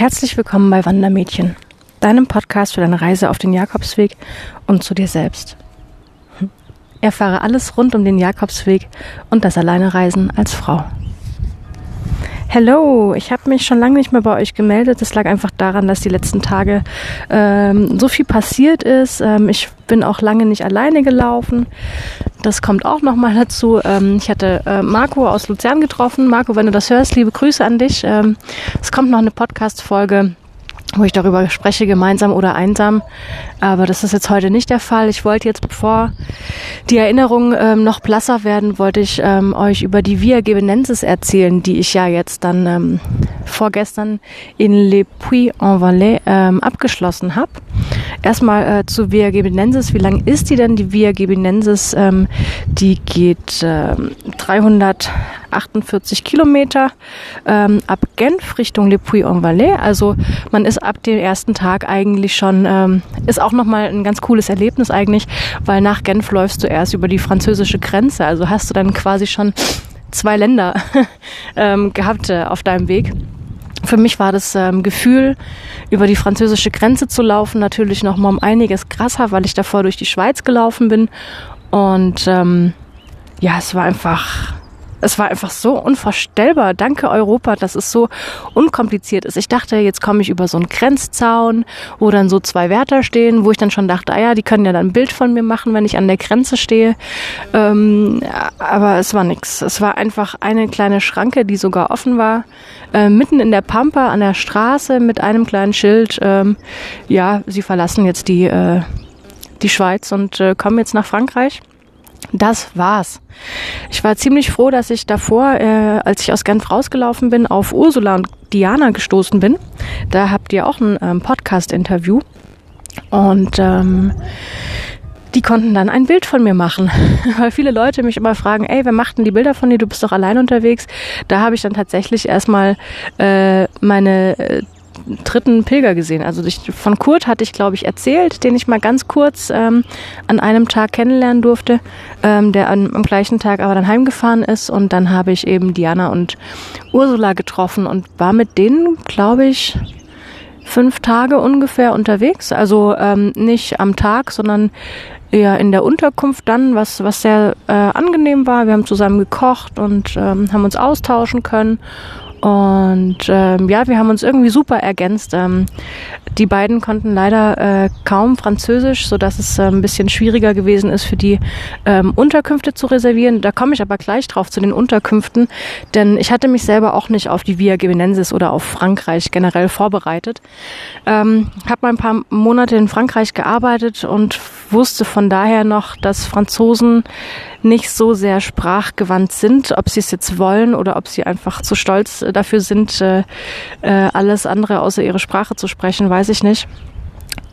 Herzlich willkommen bei Wandermädchen, deinem Podcast für deine Reise auf den Jakobsweg und zu dir selbst. Hm. Erfahre alles rund um den Jakobsweg und das Alleinereisen als Frau. Hello, ich habe mich schon lange nicht mehr bei euch gemeldet. Das lag einfach daran, dass die letzten Tage ähm, so viel passiert ist. Ähm, ich bin auch lange nicht alleine gelaufen. Das kommt auch nochmal dazu. Ähm, ich hatte äh, Marco aus Luzern getroffen. Marco, wenn du das hörst, liebe Grüße an dich. Ähm, es kommt noch eine Podcast-Folge wo ich darüber spreche, gemeinsam oder einsam. Aber das ist jetzt heute nicht der Fall. Ich wollte jetzt, bevor die Erinnerungen ähm, noch blasser werden, wollte ich ähm, euch über die Via Gebenensis erzählen, die ich ja jetzt dann ähm, vorgestern in Le Puy-en-Valais ähm, abgeschlossen habe. Erstmal äh, zu Via Gebenensis. Wie lang ist die denn? Die Via Gebenensis, ähm, die geht äh, 348 Kilometer ähm, ab Genf Richtung Le Puy-en-Valais. Also man ist ab dem ersten Tag eigentlich schon, ähm, ist auch nochmal ein ganz cooles Erlebnis eigentlich, weil nach Genf läufst du erst über die französische Grenze. Also hast du dann quasi schon zwei Länder ähm, gehabt äh, auf deinem Weg. Für mich war das ähm, Gefühl, über die französische Grenze zu laufen, natürlich noch mal um einiges krasser, weil ich davor durch die Schweiz gelaufen bin. Und ähm, ja, es war einfach es war einfach so unvorstellbar. Danke Europa, dass es so unkompliziert ist. Ich dachte, jetzt komme ich über so einen Grenzzaun, wo dann so zwei Wärter stehen, wo ich dann schon dachte, ah ja, die können ja dann ein Bild von mir machen, wenn ich an der Grenze stehe. Ähm, aber es war nichts. Es war einfach eine kleine Schranke, die sogar offen war, äh, mitten in der Pampa an der Straße mit einem kleinen Schild. Ähm, ja, sie verlassen jetzt die, äh, die Schweiz und äh, kommen jetzt nach Frankreich. Das war's. Ich war ziemlich froh, dass ich davor, äh, als ich aus Genf rausgelaufen bin, auf Ursula und Diana gestoßen bin. Da habt ihr auch ein ähm, Podcast-Interview. Und ähm, die konnten dann ein Bild von mir machen. Weil viele Leute mich immer fragen, ey, wer macht denn die Bilder von dir? Du bist doch allein unterwegs. Da habe ich dann tatsächlich erstmal äh, meine äh, dritten Pilger gesehen. Also ich, von Kurt hatte ich, glaube ich, erzählt, den ich mal ganz kurz ähm, an einem Tag kennenlernen durfte, ähm, der an, am gleichen Tag aber dann heimgefahren ist. Und dann habe ich eben Diana und Ursula getroffen und war mit denen, glaube ich, fünf Tage ungefähr unterwegs. Also ähm, nicht am Tag, sondern eher in der Unterkunft dann, was, was sehr äh, angenehm war. Wir haben zusammen gekocht und ähm, haben uns austauschen können. Und ähm, ja, wir haben uns irgendwie super ergänzt. Ähm, die beiden konnten leider äh, kaum Französisch, so dass es äh, ein bisschen schwieriger gewesen ist für die ähm, Unterkünfte zu reservieren. Da komme ich aber gleich drauf zu den Unterkünften, denn ich hatte mich selber auch nicht auf die Via Gebenensis oder auf Frankreich generell vorbereitet. Ähm, habe mal ein paar Monate in Frankreich gearbeitet und wusste von daher noch, dass Franzosen nicht so sehr sprachgewandt sind, ob sie es jetzt wollen oder ob sie einfach zu stolz dafür sind, äh, äh, alles andere außer ihre Sprache zu sprechen, weiß ich nicht.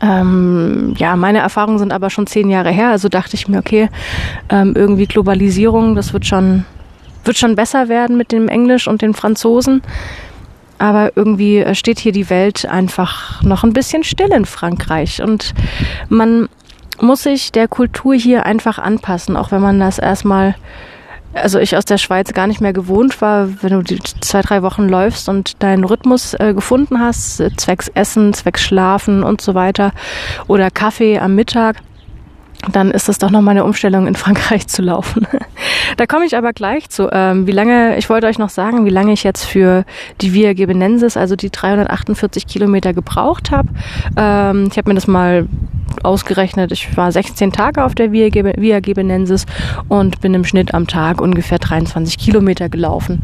Ähm, ja, meine Erfahrungen sind aber schon zehn Jahre her, also dachte ich mir, okay, ähm, irgendwie Globalisierung, das wird schon, wird schon besser werden mit dem Englisch und den Franzosen. Aber irgendwie steht hier die Welt einfach noch ein bisschen still in Frankreich und man muss sich der Kultur hier einfach anpassen, auch wenn man das erstmal, also ich aus der Schweiz gar nicht mehr gewohnt war, wenn du die zwei, drei Wochen läufst und deinen Rhythmus äh, gefunden hast, zwecks Essen, zwecks Schlafen und so weiter oder Kaffee am Mittag dann ist es doch nochmal eine Umstellung, in Frankreich zu laufen. da komme ich aber gleich zu. Ähm, wie lange, ich wollte euch noch sagen, wie lange ich jetzt für die Via Gebenensis, also die 348 Kilometer gebraucht habe. Ähm, ich habe mir das mal ausgerechnet. Ich war 16 Tage auf der Via, Gebenensis und bin im Schnitt am Tag ungefähr 23 Kilometer gelaufen.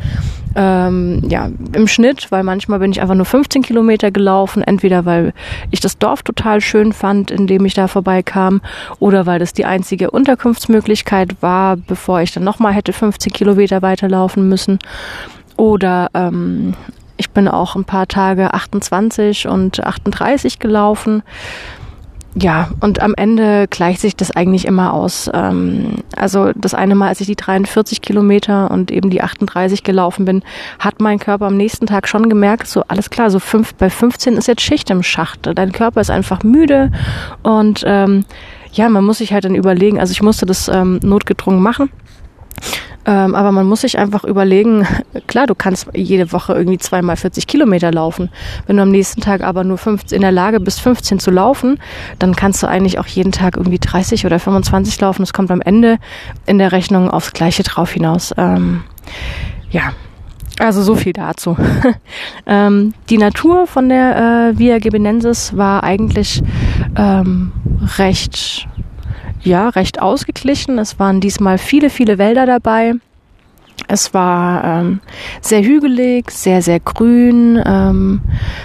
Ähm, ja, im Schnitt, weil manchmal bin ich einfach nur 15 Kilometer gelaufen, entweder weil ich das Dorf total schön fand, in dem ich da vorbeikam, oder weil das die einzige Unterkunftsmöglichkeit war, bevor ich dann nochmal hätte 15 Kilometer weiterlaufen müssen. Oder ähm, ich bin auch ein paar Tage 28 und 38 gelaufen ja, und am Ende gleicht sich das eigentlich immer aus. Ähm, also das eine Mal, als ich die 43 Kilometer und eben die 38 gelaufen bin, hat mein Körper am nächsten Tag schon gemerkt, so alles klar, so fünf, bei 15 ist jetzt Schicht im Schacht. Dein Körper ist einfach müde und ähm, ja, man muss sich halt dann überlegen, also ich musste das ähm, notgedrungen machen Ähm, aber man muss sich einfach überlegen, klar, du kannst jede Woche irgendwie zweimal 40 Kilometer laufen. Wenn du am nächsten Tag aber nur 15, in der Lage bist, 15 zu laufen, dann kannst du eigentlich auch jeden Tag irgendwie 30 oder 25 laufen. Es kommt am Ende in der Rechnung aufs Gleiche drauf hinaus. Ähm, ja, also so viel dazu. ähm, die Natur von der äh, Via Gebenensis war eigentlich ähm, recht, ja, recht ausgeglichen. Es waren diesmal viele, viele Wälder dabei. Es war ähm, sehr hügelig, sehr, sehr grün. Ähm,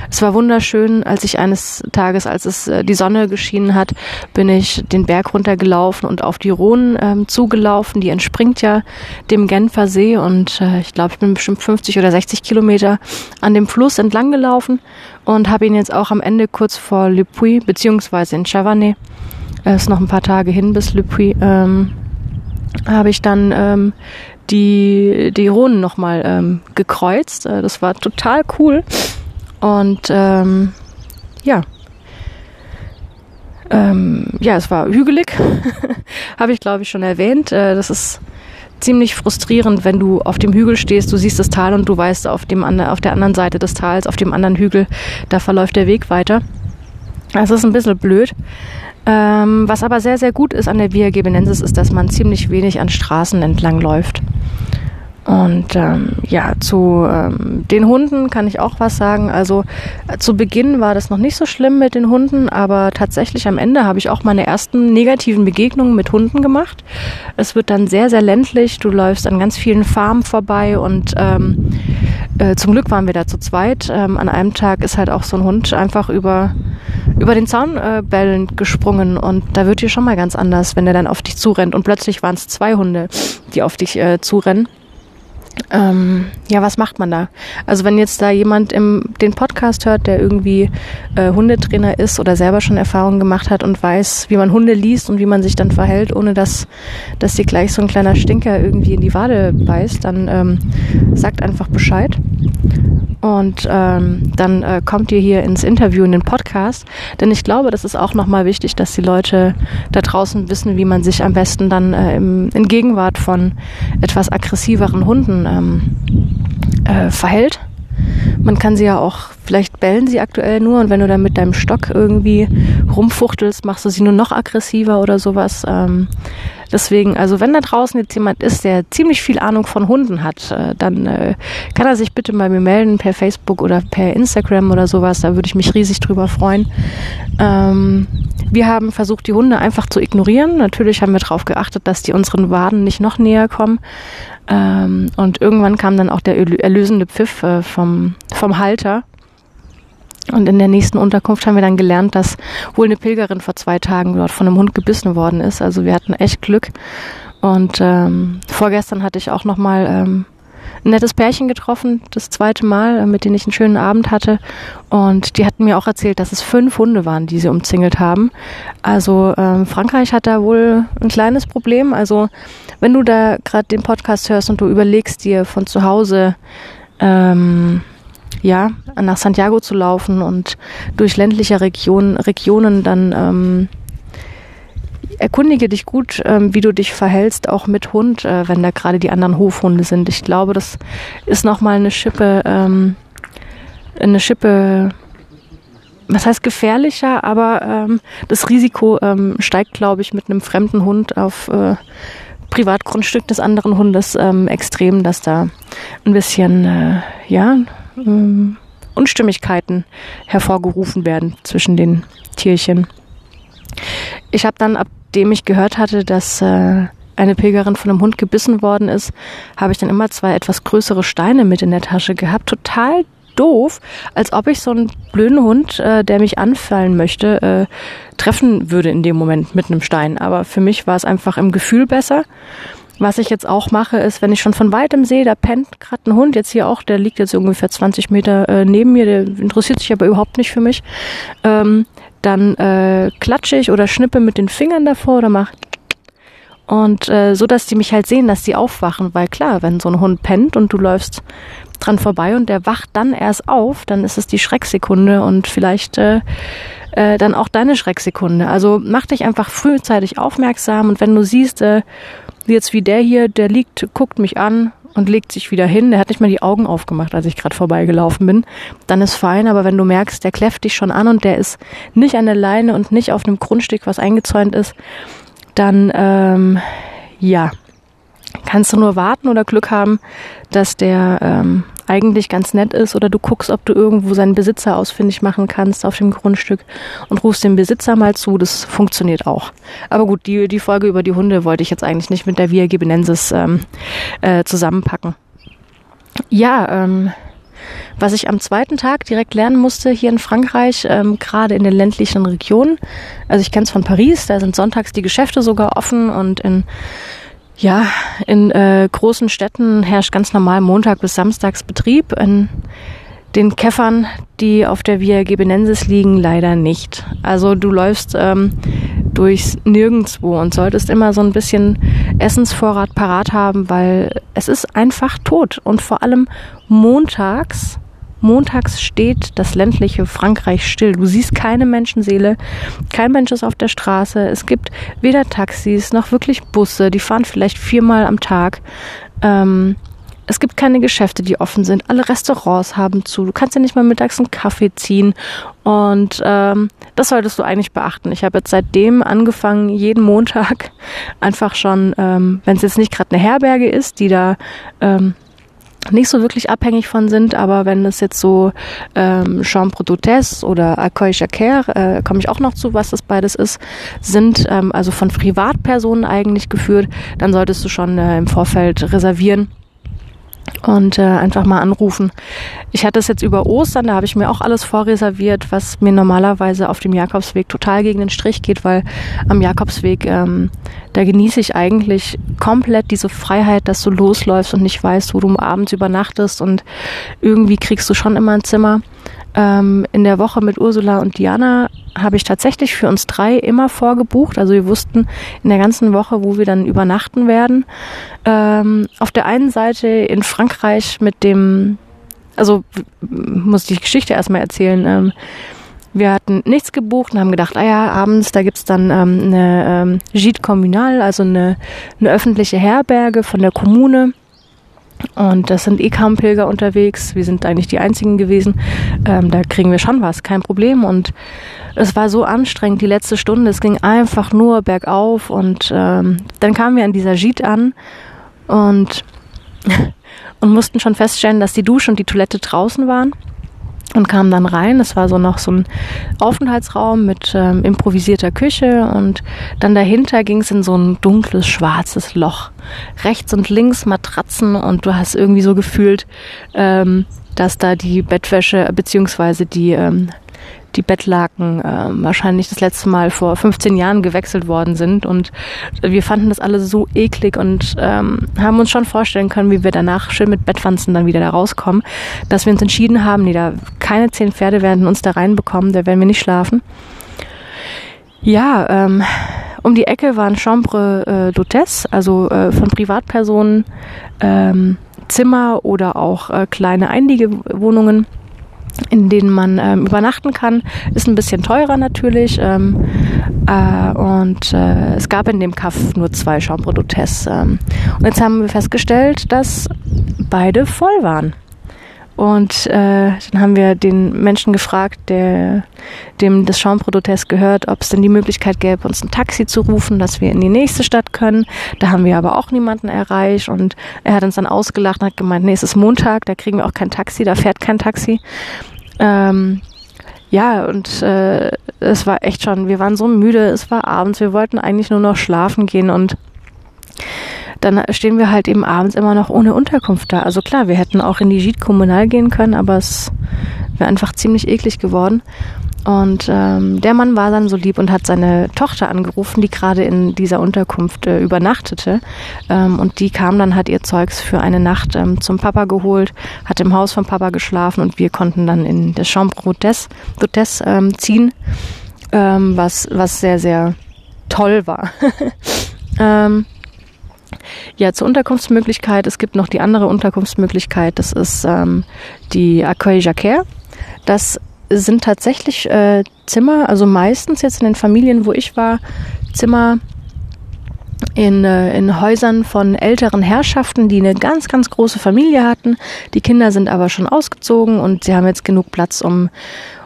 es war wunderschön. Als ich eines Tages, als es äh, die Sonne geschienen hat, bin ich den Berg runtergelaufen und auf die Rhone ähm, zugelaufen. Die entspringt ja dem Genfer See und äh, ich glaube, ich bin bestimmt 50 oder 60 Kilometer an dem Fluss entlang gelaufen und habe ihn jetzt auch am Ende kurz vor Le Puy, beziehungsweise in Chavannes, es äh, ist noch ein paar Tage hin bis Le ähm, habe ich dann ähm, die, die Runen nochmal ähm, gekreuzt. Äh, das war total cool. Und ähm, ja. Ähm, ja, es war hügelig, habe ich glaube ich schon erwähnt. Äh, das ist ziemlich frustrierend, wenn du auf dem Hügel stehst, du siehst das Tal und du weißt, auf, dem, auf der anderen Seite des Tals, auf dem anderen Hügel, da verläuft der Weg weiter. Das ist ein bisschen blöd. Ähm, was aber sehr, sehr gut ist an der Via Gebenensis, ist, dass man ziemlich wenig an Straßen entlang läuft. Und ähm, ja, zu ähm, den Hunden kann ich auch was sagen. Also äh, zu Beginn war das noch nicht so schlimm mit den Hunden, aber tatsächlich am Ende habe ich auch meine ersten negativen Begegnungen mit Hunden gemacht. Es wird dann sehr, sehr ländlich. Du läufst an ganz vielen Farmen vorbei und ähm, äh, zum Glück waren wir da zu zweit. Ähm, an einem Tag ist halt auch so ein Hund einfach über über den Zaun äh, bellend gesprungen und da wird dir schon mal ganz anders, wenn der dann auf dich zurennt und plötzlich waren es zwei Hunde, die auf dich äh, zurennen. Ähm, ja, was macht man da? Also wenn jetzt da jemand im den Podcast hört, der irgendwie äh, Hundetrainer ist oder selber schon Erfahrungen gemacht hat und weiß, wie man Hunde liest und wie man sich dann verhält, ohne dass dass dir gleich so ein kleiner Stinker irgendwie in die Wade beißt, dann ähm, sagt einfach Bescheid. Und ähm, dann äh, kommt ihr hier ins Interview, in den Podcast. Denn ich glaube, das ist auch nochmal wichtig, dass die Leute da draußen wissen, wie man sich am besten dann äh, im, in Gegenwart von etwas aggressiveren Hunden ähm, äh, verhält. Man kann sie ja auch, vielleicht bellen sie aktuell nur und wenn du dann mit deinem Stock irgendwie rumfuchtelst, machst du sie nur noch aggressiver oder sowas. Ähm, Deswegen, also wenn da draußen jetzt jemand ist, der ziemlich viel Ahnung von Hunden hat, äh, dann äh, kann er sich bitte bei mir melden per Facebook oder per Instagram oder sowas. Da würde ich mich riesig drüber freuen. Ähm, wir haben versucht, die Hunde einfach zu ignorieren. Natürlich haben wir darauf geachtet, dass die unseren Waden nicht noch näher kommen. Ähm, und irgendwann kam dann auch der erlösende Pfiff äh, vom, vom Halter. Und in der nächsten Unterkunft haben wir dann gelernt, dass wohl eine Pilgerin vor zwei Tagen dort von einem Hund gebissen worden ist. Also wir hatten echt Glück. Und ähm, vorgestern hatte ich auch nochmal ähm, ein nettes Pärchen getroffen, das zweite Mal, äh, mit denen ich einen schönen Abend hatte. Und die hatten mir auch erzählt, dass es fünf Hunde waren, die sie umzingelt haben. Also ähm, Frankreich hat da wohl ein kleines Problem. Also wenn du da gerade den Podcast hörst und du überlegst dir von zu Hause ähm, ja, nach Santiago zu laufen und durch ländliche Region, Regionen dann ähm, erkundige dich gut, ähm, wie du dich verhältst, auch mit Hund, äh, wenn da gerade die anderen Hofhunde sind. Ich glaube, das ist nochmal eine Schippe, ähm, eine Schippe, was heißt gefährlicher, aber ähm, das Risiko ähm, steigt, glaube ich, mit einem fremden Hund auf äh, Privatgrundstück des anderen Hundes ähm, extrem, dass da ein bisschen, äh, ja, ähm, Unstimmigkeiten hervorgerufen werden zwischen den Tierchen. Ich habe dann, abdem ich gehört hatte, dass äh, eine Pilgerin von einem Hund gebissen worden ist, habe ich dann immer zwei etwas größere Steine mit in der Tasche gehabt. Total doof, als ob ich so einen blöden Hund, äh, der mich anfallen möchte, äh, treffen würde in dem Moment mit einem Stein. Aber für mich war es einfach im Gefühl besser. Was ich jetzt auch mache, ist, wenn ich schon von weitem sehe, da pennt gerade ein Hund, jetzt hier auch, der liegt jetzt ungefähr 20 Meter äh, neben mir, der interessiert sich aber überhaupt nicht für mich, ähm, dann äh, klatsche ich oder schnippe mit den Fingern davor oder mache und äh, so, dass die mich halt sehen, dass die aufwachen, weil klar, wenn so ein Hund pennt und du läufst dran vorbei und der wacht dann erst auf, dann ist es die Schrecksekunde und vielleicht äh, äh, dann auch deine Schrecksekunde. Also mach dich einfach frühzeitig aufmerksam und wenn du siehst, äh, Jetzt wie der hier, der liegt, guckt mich an und legt sich wieder hin. Der hat nicht mal die Augen aufgemacht, als ich gerade vorbeigelaufen bin. Dann ist fein, aber wenn du merkst, der kläfft dich schon an und der ist nicht an der Leine und nicht auf einem Grundstück, was eingezäunt ist, dann ähm, ja, kannst du nur warten oder Glück haben, dass der ähm, eigentlich ganz nett ist oder du guckst, ob du irgendwo seinen Besitzer ausfindig machen kannst auf dem Grundstück und rufst dem Besitzer mal zu. Das funktioniert auch. Aber gut, die, die Folge über die Hunde wollte ich jetzt eigentlich nicht mit der Via Gibenensis ähm, äh, zusammenpacken. Ja, ähm, was ich am zweiten Tag direkt lernen musste hier in Frankreich, ähm, gerade in den ländlichen Regionen. Also ich kenne es von Paris, da sind sonntags die Geschäfte sogar offen und in ja, in äh, großen Städten herrscht ganz normal Montag bis Samstags Betrieb. In den Käffern, die auf der Via Gebenensis liegen, leider nicht. Also du läufst ähm, durchs Nirgendwo und solltest immer so ein bisschen Essensvorrat parat haben, weil es ist einfach tot. Und vor allem montags Montags steht das ländliche Frankreich still. Du siehst keine Menschenseele, kein Mensch ist auf der Straße. Es gibt weder Taxis noch wirklich Busse, die fahren vielleicht viermal am Tag. Ähm, es gibt keine Geschäfte, die offen sind. Alle Restaurants haben zu. Du kannst ja nicht mal mittags einen Kaffee ziehen. Und ähm, das solltest du eigentlich beachten. Ich habe jetzt seitdem angefangen, jeden Montag einfach schon, ähm, wenn es jetzt nicht gerade eine Herberge ist, die da ähm, nicht so wirklich abhängig von sind, aber wenn es jetzt so ähm, Chambre d'Hôtesse oder Accueil Jacquer, äh, komme ich auch noch zu, was das beides ist, sind ähm, also von Privatpersonen eigentlich geführt, dann solltest du schon äh, im Vorfeld reservieren und äh, einfach mal anrufen. Ich hatte es jetzt über Ostern, da habe ich mir auch alles vorreserviert, was mir normalerweise auf dem Jakobsweg total gegen den Strich geht, weil am Jakobsweg, ähm, da genieße ich eigentlich komplett diese Freiheit, dass du losläufst und nicht weißt, wo du abends übernachtest und irgendwie kriegst du schon immer ein Zimmer. Ähm, in der Woche mit Ursula und Diana habe ich tatsächlich für uns drei immer vorgebucht. Also wir wussten in der ganzen Woche, wo wir dann übernachten werden. Ähm, auf der einen Seite in Frankreich mit dem, also muss ich die Geschichte erstmal erzählen. Ähm, wir hatten nichts gebucht und haben gedacht, ah ja, abends, da gibt's dann ähm, eine ähm, Gîte Communal, also eine, eine öffentliche Herberge von der Kommune. Und das sind eh kaum Pilger unterwegs. Wir sind eigentlich die einzigen gewesen. Ähm, da kriegen wir schon was, kein Problem. Und es war so anstrengend, die letzte Stunde. Es ging einfach nur bergauf. Und ähm, dann kamen wir an dieser Jeet an und, und mussten schon feststellen, dass die Dusche und die Toilette draußen waren und kam dann rein. Es war so noch so ein Aufenthaltsraum mit ähm, improvisierter Küche und dann dahinter ging es in so ein dunkles, schwarzes Loch. Rechts und links Matratzen und du hast irgendwie so gefühlt, ähm, dass da die Bettwäsche beziehungsweise die ähm, die Bettlaken äh, wahrscheinlich das letzte Mal vor 15 Jahren gewechselt worden sind. Und wir fanden das alle so eklig und ähm, haben uns schon vorstellen können, wie wir danach schön mit Bettwanzen dann wieder da rauskommen, dass wir uns entschieden haben, nee, da keine zehn Pferde werden uns da reinbekommen, da werden wir nicht schlafen. Ja, ähm, um die Ecke waren Chambre äh, d'Hôtesse, also äh, von Privatpersonen ähm, Zimmer oder auch äh, kleine Einliegewohnungen in denen man ähm, übernachten kann. Ist ein bisschen teurer natürlich. Ähm, äh, und äh, es gab in dem Kaff nur zwei Chambre. Ähm. Und jetzt haben wir festgestellt, dass beide voll waren. Und äh, dann haben wir den Menschen gefragt, der dem das d'Hôtesse gehört, ob es denn die Möglichkeit gäbe, uns ein Taxi zu rufen, dass wir in die nächste Stadt können. Da haben wir aber auch niemanden erreicht und er hat uns dann ausgelacht und hat gemeint, nee, es ist Montag, da kriegen wir auch kein Taxi, da fährt kein Taxi. Ähm, ja, und äh, es war echt schon, wir waren so müde, es war abends, wir wollten eigentlich nur noch schlafen gehen und dann stehen wir halt eben abends immer noch ohne Unterkunft da. Also klar, wir hätten auch in die Gîte Kommunal gehen können, aber es wäre einfach ziemlich eklig geworden. Und ähm, der Mann war dann so lieb und hat seine Tochter angerufen, die gerade in dieser Unterkunft äh, übernachtete. Ähm, und die kam dann, hat ihr Zeugs für eine Nacht ähm, zum Papa geholt, hat im Haus vom Papa geschlafen und wir konnten dann in das Chambre d'Hôtesse ähm, ziehen, ähm, was, was sehr, sehr toll war. ähm, ja, zur Unterkunftsmöglichkeit. Es gibt noch die andere Unterkunftsmöglichkeit. Das ist ähm, die Accueil Jacquer. Das sind tatsächlich äh, Zimmer, also meistens jetzt in den Familien, wo ich war, Zimmer in, äh, in Häusern von älteren Herrschaften, die eine ganz, ganz große Familie hatten. Die Kinder sind aber schon ausgezogen und sie haben jetzt genug Platz, um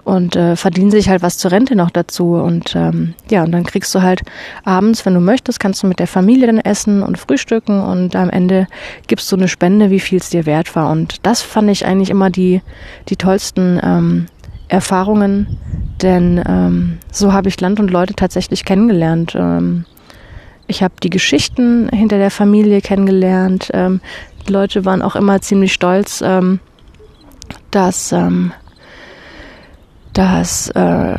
und äh, verdienen sich halt was zur Rente noch dazu. Und ähm, ja, und dann kriegst du halt abends, wenn du möchtest, kannst du mit der Familie dann essen und frühstücken und am Ende gibst du eine Spende, wie viel es dir wert war. Und das fand ich eigentlich immer die, die tollsten ähm, Erfahrungen, denn ähm, so habe ich Land und Leute tatsächlich kennengelernt. Ähm, ich habe die Geschichten hinter der Familie kennengelernt. Ähm, die Leute waren auch immer ziemlich stolz, ähm, dass, ähm, dass äh,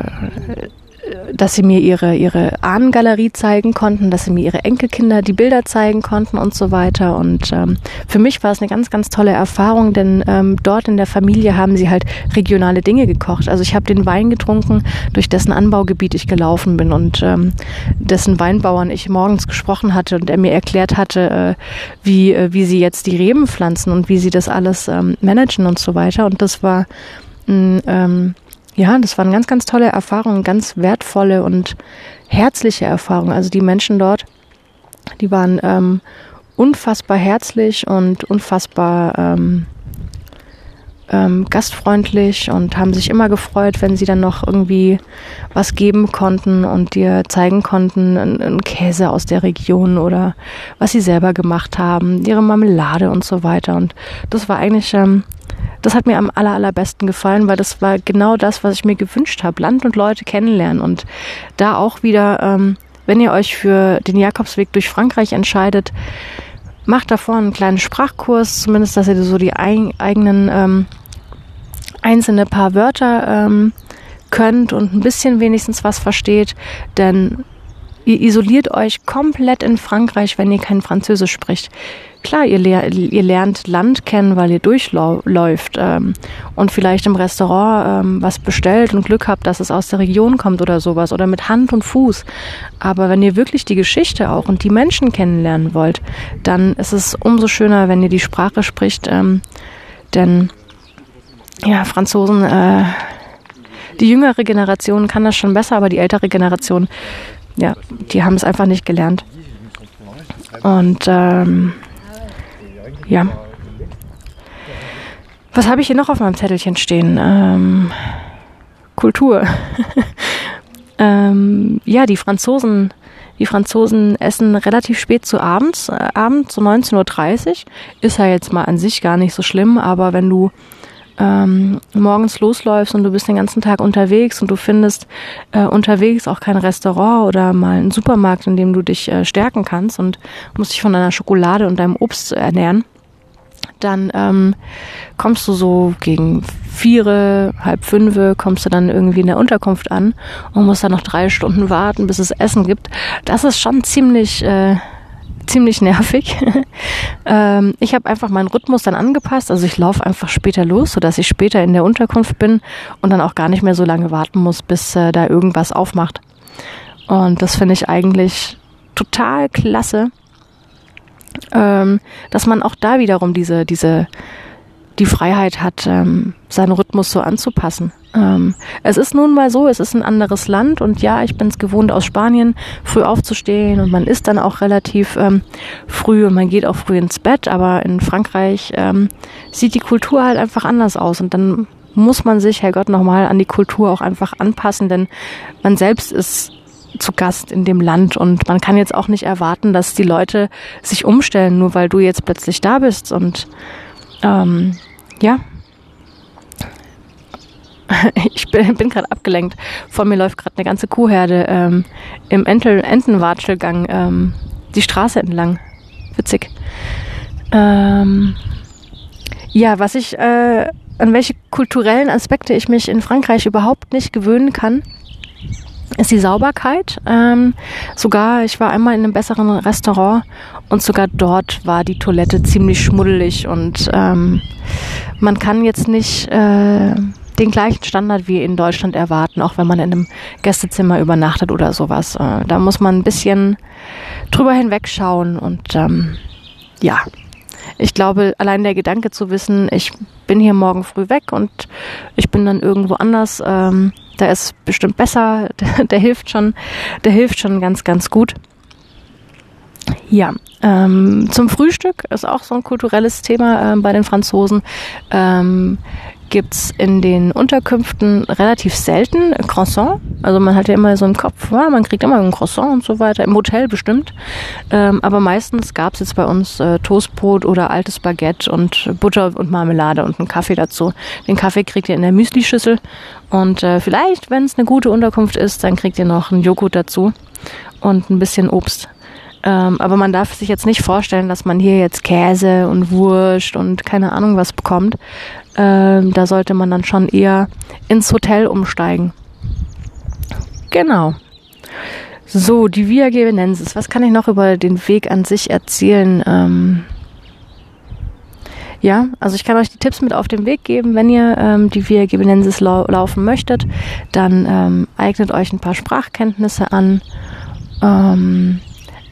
dass sie mir ihre, ihre Ahnengalerie zeigen konnten, dass sie mir ihre Enkelkinder die Bilder zeigen konnten und so weiter. Und ähm, für mich war es eine ganz, ganz tolle Erfahrung, denn ähm, dort in der Familie haben sie halt regionale Dinge gekocht. Also ich habe den Wein getrunken, durch dessen Anbaugebiet ich gelaufen bin und ähm, dessen Weinbauern ich morgens gesprochen hatte und er mir erklärt hatte, äh, wie, äh, wie sie jetzt die Reben pflanzen und wie sie das alles ähm, managen und so weiter. Und das war ein ähm, ja, das waren ganz, ganz tolle Erfahrungen, ganz wertvolle und herzliche Erfahrungen. Also die Menschen dort, die waren ähm, unfassbar herzlich und unfassbar ähm, ähm, gastfreundlich und haben sich immer gefreut, wenn sie dann noch irgendwie was geben konnten und dir zeigen konnten, einen Käse aus der Region oder was sie selber gemacht haben, ihre Marmelade und so weiter. Und das war eigentlich ähm, das hat mir am aller, allerbesten gefallen, weil das war genau das, was ich mir gewünscht habe. Land und Leute kennenlernen und da auch wieder, ähm, wenn ihr euch für den Jakobsweg durch Frankreich entscheidet, macht davor einen kleinen Sprachkurs, zumindest, dass ihr so die ein, eigenen ähm, einzelne paar Wörter ähm, könnt und ein bisschen wenigstens was versteht, denn ihr isoliert euch komplett in Frankreich, wenn ihr kein Französisch spricht klar, ihr, lehr, ihr lernt Land kennen, weil ihr durchläuft ähm, und vielleicht im Restaurant ähm, was bestellt und Glück habt, dass es aus der Region kommt oder sowas oder mit Hand und Fuß. Aber wenn ihr wirklich die Geschichte auch und die Menschen kennenlernen wollt, dann ist es umso schöner, wenn ihr die Sprache spricht, ähm, denn ja, Franzosen, äh, die jüngere Generation kann das schon besser, aber die ältere Generation, ja, die haben es einfach nicht gelernt. Und ähm, ja. Was habe ich hier noch auf meinem Zettelchen stehen? Ähm, Kultur. ähm, ja, die Franzosen, die Franzosen essen relativ spät zu abends, äh, abends so 19.30 Uhr. Ist ja jetzt mal an sich gar nicht so schlimm, aber wenn du ähm, morgens losläufst und du bist den ganzen Tag unterwegs und du findest äh, unterwegs auch kein Restaurant oder mal einen Supermarkt, in dem du dich äh, stärken kannst und musst dich von deiner Schokolade und deinem Obst ernähren, dann ähm, kommst du so gegen vier, halb fünf, kommst du dann irgendwie in der Unterkunft an und musst dann noch drei Stunden warten, bis es Essen gibt. Das ist schon ziemlich, äh, ziemlich nervig. ähm, ich habe einfach meinen Rhythmus dann angepasst. Also ich laufe einfach später los, sodass ich später in der Unterkunft bin und dann auch gar nicht mehr so lange warten muss, bis äh, da irgendwas aufmacht. Und das finde ich eigentlich total klasse ähm, dass man auch da wiederum diese, diese, die Freiheit hat, ähm, seinen Rhythmus so anzupassen. Ähm, es ist nun mal so, es ist ein anderes Land und ja, ich bin es gewohnt, aus Spanien früh aufzustehen und man ist dann auch relativ ähm, früh und man geht auch früh ins Bett, aber in Frankreich ähm, sieht die Kultur halt einfach anders aus und dann muss man sich, Herrgott, nochmal an die Kultur auch einfach anpassen, denn man selbst ist zu Gast in dem Land und man kann jetzt auch nicht erwarten, dass die Leute sich umstellen, nur weil du jetzt plötzlich da bist und ähm, ja. Ich bin, bin gerade abgelenkt. Vor mir läuft gerade eine ganze Kuhherde ähm, im Entel Entenwatschelgang ähm, die Straße entlang. Witzig. Ähm, ja, was ich, äh, an welche kulturellen Aspekte ich mich in Frankreich überhaupt nicht gewöhnen kann, ist die Sauberkeit. Ähm, sogar, ich war einmal in einem besseren Restaurant und sogar dort war die Toilette ziemlich schmuddelig und ähm, man kann jetzt nicht äh, den gleichen Standard wie in Deutschland erwarten, auch wenn man in einem Gästezimmer übernachtet oder sowas. Äh, da muss man ein bisschen drüber hinwegschauen und ähm, ja, ich glaube, allein der Gedanke zu wissen, ich bin hier morgen früh weg und ich bin dann irgendwo anders, ähm, da ist bestimmt besser, der, der hilft schon, der hilft schon ganz, ganz gut. Ja, ähm, zum Frühstück ist auch so ein kulturelles Thema ähm, bei den Franzosen. Ähm, gibt's in den Unterkünften relativ selten Croissant. Also man hat ja immer so im Kopf, ja, man kriegt immer ein Croissant und so weiter, im Hotel bestimmt. Ähm, aber meistens gab's jetzt bei uns äh, Toastbrot oder altes Baguette und Butter und Marmelade und einen Kaffee dazu. Den Kaffee kriegt ihr in der Müslischüssel und äh, vielleicht, wenn es eine gute Unterkunft ist, dann kriegt ihr noch einen Joghurt dazu und ein bisschen Obst. Ähm, aber man darf sich jetzt nicht vorstellen, dass man hier jetzt Käse und Wurst und keine Ahnung was bekommt. Ähm, da sollte man dann schon eher ins Hotel umsteigen. Genau. So, die Via Gevenensis. Was kann ich noch über den Weg an sich erzählen? Ähm ja, also ich kann euch die Tipps mit auf den Weg geben. Wenn ihr ähm, die Via Gevenensis lau laufen möchtet, dann ähm, eignet euch ein paar Sprachkenntnisse an. Ähm,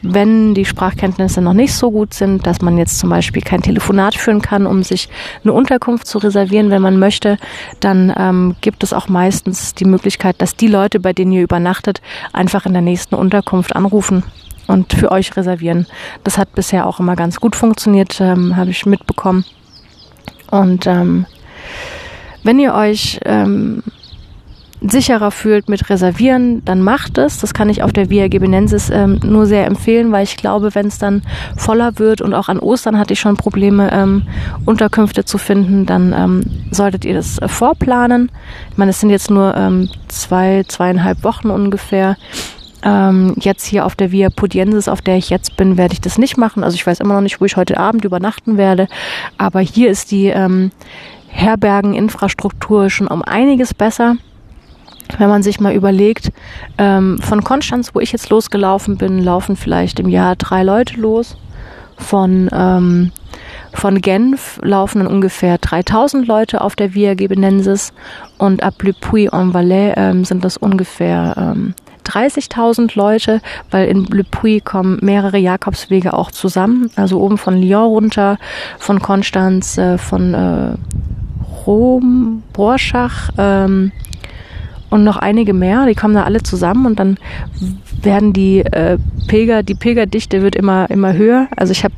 wenn die Sprachkenntnisse noch nicht so gut sind, dass man jetzt zum Beispiel kein Telefonat führen kann, um sich eine Unterkunft zu reservieren, wenn man möchte, dann ähm, gibt es auch meistens die Möglichkeit, dass die Leute, bei denen ihr übernachtet, einfach in der nächsten Unterkunft anrufen und für euch reservieren. Das hat bisher auch immer ganz gut funktioniert, ähm, habe ich mitbekommen. Und ähm, wenn ihr euch ähm, sicherer fühlt mit Reservieren, dann macht es. Das kann ich auf der Via Gebinensis ähm, nur sehr empfehlen, weil ich glaube, wenn es dann voller wird und auch an Ostern hatte ich schon Probleme, ähm, Unterkünfte zu finden, dann ähm, solltet ihr das äh, vorplanen. Ich meine, es sind jetzt nur ähm, zwei, zweieinhalb Wochen ungefähr. Ähm, jetzt hier auf der Via Pudiensis, auf der ich jetzt bin, werde ich das nicht machen. Also ich weiß immer noch nicht, wo ich heute Abend übernachten werde. Aber hier ist die ähm, Herbergeninfrastruktur schon um einiges besser wenn man sich mal überlegt, ähm, von Konstanz, wo ich jetzt losgelaufen bin, laufen vielleicht im Jahr drei Leute los. Von, ähm, von Genf laufen dann ungefähr 3000 Leute auf der Via Gebenensis und ab Le Puy-en-Valais ähm, sind das ungefähr ähm, 30.000 Leute, weil in Le Puy kommen mehrere Jakobswege auch zusammen. Also oben von Lyon runter, von Konstanz, äh, von äh, Rom, Borschach, ähm, und noch einige mehr. Die kommen da alle zusammen und dann werden die äh, Pilger, die Pilgerdichte wird immer, immer höher. Also ich habe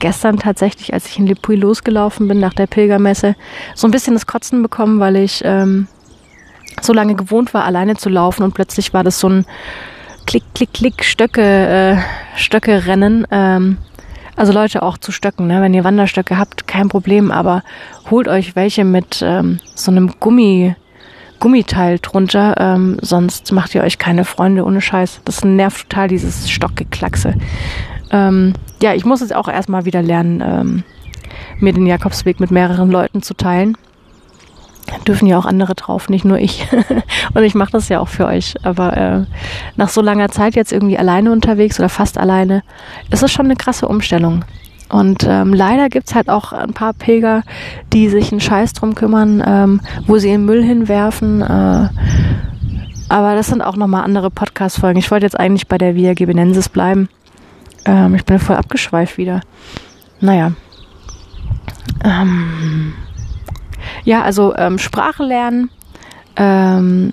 gestern tatsächlich, als ich in Le Puy losgelaufen bin nach der Pilgermesse, so ein bisschen das Kotzen bekommen, weil ich ähm, so lange gewohnt war, alleine zu laufen und plötzlich war das so ein Klick, Klick, Klick, Stöcke, äh, Stöcke rennen. Ähm, also Leute auch zu Stöcken, ne? wenn ihr Wanderstöcke habt, kein Problem, aber holt euch welche mit ähm, so einem Gummi, Gummiteil drunter, ähm, sonst macht ihr euch keine Freunde ohne Scheiß. Das nervt total, dieses Stockgeklackse. Ähm, ja, ich muss jetzt auch erstmal wieder lernen, ähm, mir den Jakobsweg mit mehreren Leuten zu teilen. Dürfen ja auch andere drauf, nicht nur ich. Und ich mache das ja auch für euch. Aber äh, nach so langer Zeit jetzt irgendwie alleine unterwegs oder fast alleine, ist es schon eine krasse Umstellung. Und ähm, leider gibt's halt auch ein paar Pilger, die sich einen Scheiß drum kümmern, ähm, wo sie den Müll hinwerfen. Äh, aber das sind auch nochmal andere Podcast-Folgen. Ich wollte jetzt eigentlich bei der Via Gebenensis bleiben. Ähm, ich bin voll abgeschweift wieder. Naja. Ähm, ja, also ähm, Sprache lernen. Ähm,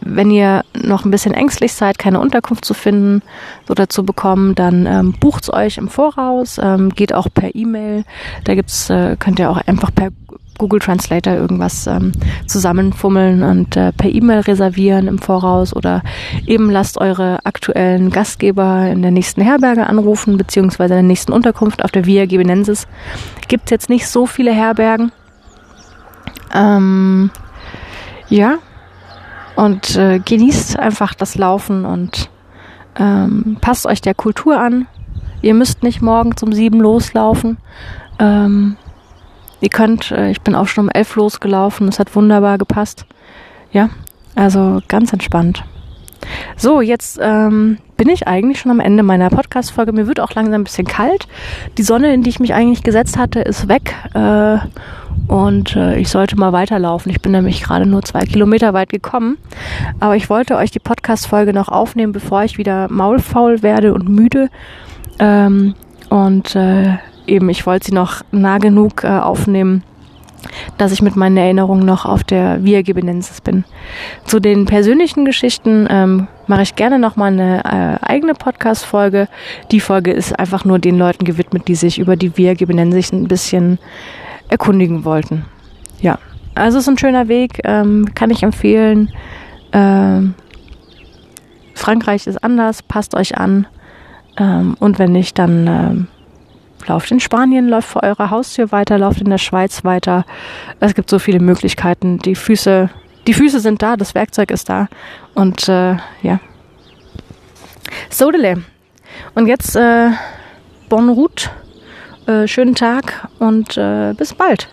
wenn ihr noch ein bisschen ängstlich seid, keine Unterkunft zu finden oder zu bekommen, dann ähm, bucht's euch im Voraus, ähm, geht auch per E-Mail. Da gibt's, äh, könnt ihr auch einfach per Google Translator irgendwas ähm, zusammenfummeln und äh, per E-Mail reservieren im Voraus oder eben lasst eure aktuellen Gastgeber in der nächsten Herberge anrufen, beziehungsweise in der nächsten Unterkunft auf der Via Gebenensis. Gibt's jetzt nicht so viele Herbergen. Ähm, ja, und äh, genießt einfach das Laufen und ähm, passt euch der Kultur an. Ihr müsst nicht morgen um sieben loslaufen. Ähm, ihr könnt, äh, ich bin auch schon um elf losgelaufen, es hat wunderbar gepasst. Ja, also ganz entspannt. So, jetzt ähm, bin ich eigentlich schon am Ende meiner Podcast-Folge. Mir wird auch langsam ein bisschen kalt. Die Sonne, in die ich mich eigentlich gesetzt hatte, ist weg. Äh, und äh, ich sollte mal weiterlaufen. Ich bin nämlich gerade nur zwei Kilometer weit gekommen. Aber ich wollte euch die Podcast-Folge noch aufnehmen, bevor ich wieder maulfaul werde und müde. Ähm, und äh, eben, ich wollte sie noch nah genug äh, aufnehmen, dass ich mit meinen Erinnerungen noch auf der Via Gebenensis bin. Zu den persönlichen Geschichten ähm, mache ich gerne nochmal eine äh, eigene Podcast-Folge. Die Folge ist einfach nur den Leuten gewidmet, die sich über die Virgebenennen sich ein bisschen erkundigen wollten. Ja, also es ist ein schöner Weg, ähm, kann ich empfehlen. Ähm, Frankreich ist anders, passt euch an. Ähm, und wenn nicht, dann ähm, lauft in Spanien, läuft vor eurer Haustür weiter, lauft in der Schweiz weiter. Es gibt so viele Möglichkeiten. Die Füße, die Füße sind da, das Werkzeug ist da. Und äh, ja. Sodele. Und jetzt äh, Bonne route, äh, schönen Tag und äh, bis bald.